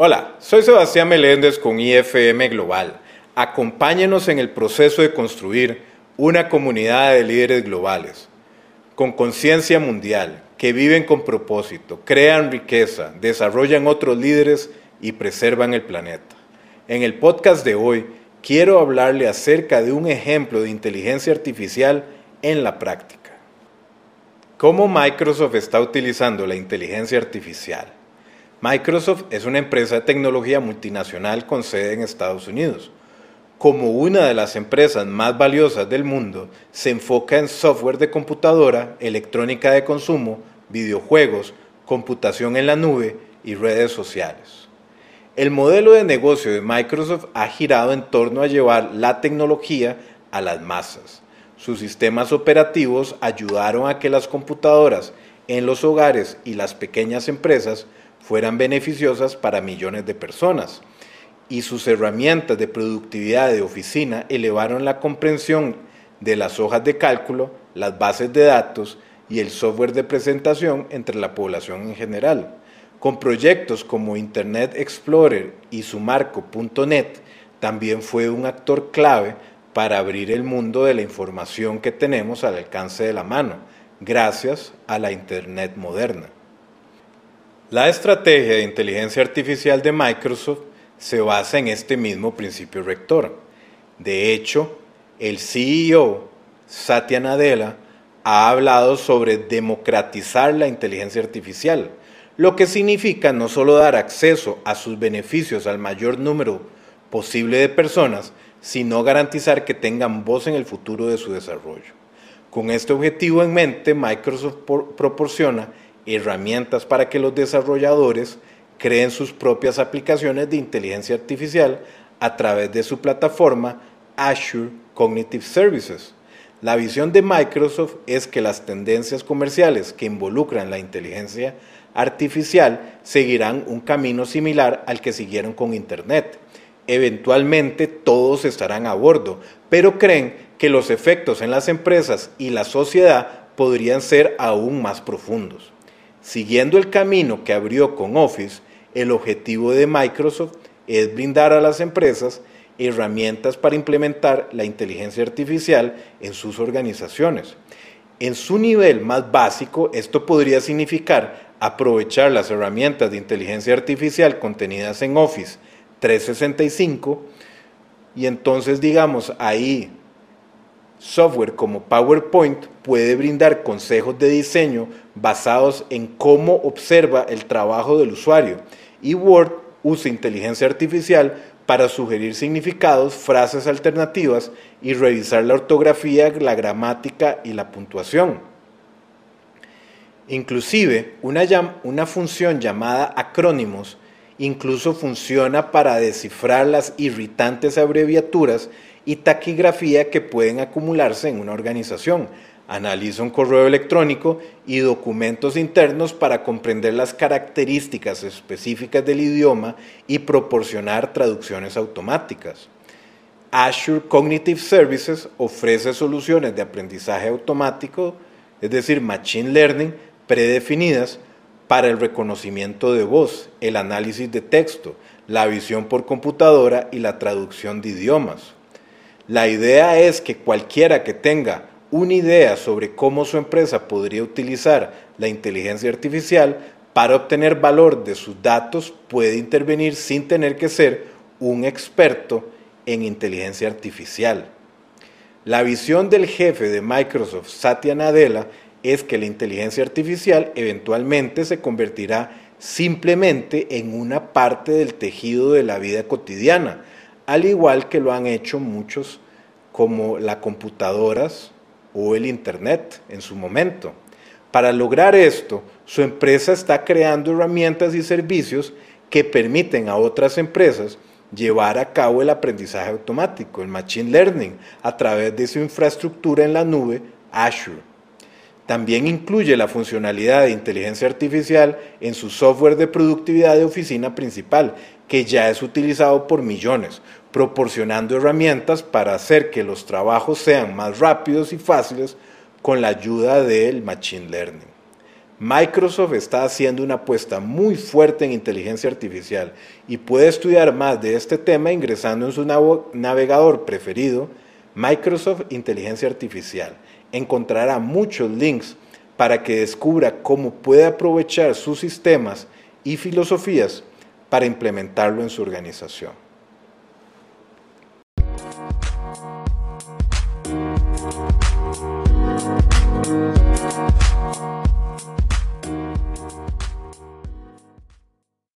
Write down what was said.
Hola, soy Sebastián Meléndez con IFM Global. Acompáñenos en el proceso de construir una comunidad de líderes globales, con conciencia mundial, que viven con propósito, crean riqueza, desarrollan otros líderes y preservan el planeta. En el podcast de hoy quiero hablarle acerca de un ejemplo de inteligencia artificial en la práctica. ¿Cómo Microsoft está utilizando la inteligencia artificial? Microsoft es una empresa de tecnología multinacional con sede en Estados Unidos. Como una de las empresas más valiosas del mundo, se enfoca en software de computadora, electrónica de consumo, videojuegos, computación en la nube y redes sociales. El modelo de negocio de Microsoft ha girado en torno a llevar la tecnología a las masas. Sus sistemas operativos ayudaron a que las computadoras en los hogares y las pequeñas empresas fueran beneficiosas para millones de personas y sus herramientas de productividad de oficina elevaron la comprensión de las hojas de cálculo, las bases de datos y el software de presentación entre la población en general. Con proyectos como Internet Explorer y sumarco.net, también fue un actor clave para abrir el mundo de la información que tenemos al alcance de la mano, gracias a la Internet moderna. La estrategia de inteligencia artificial de Microsoft se basa en este mismo principio rector. De hecho, el CEO Satya Nadella ha hablado sobre democratizar la inteligencia artificial, lo que significa no solo dar acceso a sus beneficios al mayor número posible de personas, sino garantizar que tengan voz en el futuro de su desarrollo. Con este objetivo en mente, Microsoft proporciona herramientas para que los desarrolladores creen sus propias aplicaciones de inteligencia artificial a través de su plataforma Azure Cognitive Services. La visión de Microsoft es que las tendencias comerciales que involucran la inteligencia artificial seguirán un camino similar al que siguieron con Internet. Eventualmente todos estarán a bordo, pero creen que los efectos en las empresas y la sociedad podrían ser aún más profundos. Siguiendo el camino que abrió con Office, el objetivo de Microsoft es brindar a las empresas herramientas para implementar la inteligencia artificial en sus organizaciones. En su nivel más básico, esto podría significar aprovechar las herramientas de inteligencia artificial contenidas en Office 365 y entonces digamos ahí software como PowerPoint puede brindar consejos de diseño basados en cómo observa el trabajo del usuario y Word usa inteligencia artificial para sugerir significados, frases alternativas y revisar la ortografía, la gramática y la puntuación. Inclusive, una, una función llamada acrónimos incluso funciona para descifrar las irritantes abreviaturas y taquigrafía que pueden acumularse en una organización. Analiza un correo electrónico y documentos internos para comprender las características específicas del idioma y proporcionar traducciones automáticas. Azure Cognitive Services ofrece soluciones de aprendizaje automático, es decir, Machine Learning, predefinidas para el reconocimiento de voz, el análisis de texto, la visión por computadora y la traducción de idiomas. La idea es que cualquiera que tenga una idea sobre cómo su empresa podría utilizar la inteligencia artificial para obtener valor de sus datos puede intervenir sin tener que ser un experto en inteligencia artificial. La visión del jefe de Microsoft, Satya Nadella, es que la inteligencia artificial eventualmente se convertirá simplemente en una parte del tejido de la vida cotidiana, al igual que lo han hecho muchos como las computadoras o el Internet en su momento. Para lograr esto, su empresa está creando herramientas y servicios que permiten a otras empresas llevar a cabo el aprendizaje automático, el Machine Learning, a través de su infraestructura en la nube Azure. También incluye la funcionalidad de inteligencia artificial en su software de productividad de oficina principal, que ya es utilizado por millones, proporcionando herramientas para hacer que los trabajos sean más rápidos y fáciles con la ayuda del Machine Learning. Microsoft está haciendo una apuesta muy fuerte en inteligencia artificial y puede estudiar más de este tema ingresando en su navegador preferido, Microsoft Inteligencia Artificial. Encontrará muchos links para que descubra cómo puede aprovechar sus sistemas y filosofías para implementarlo en su organización.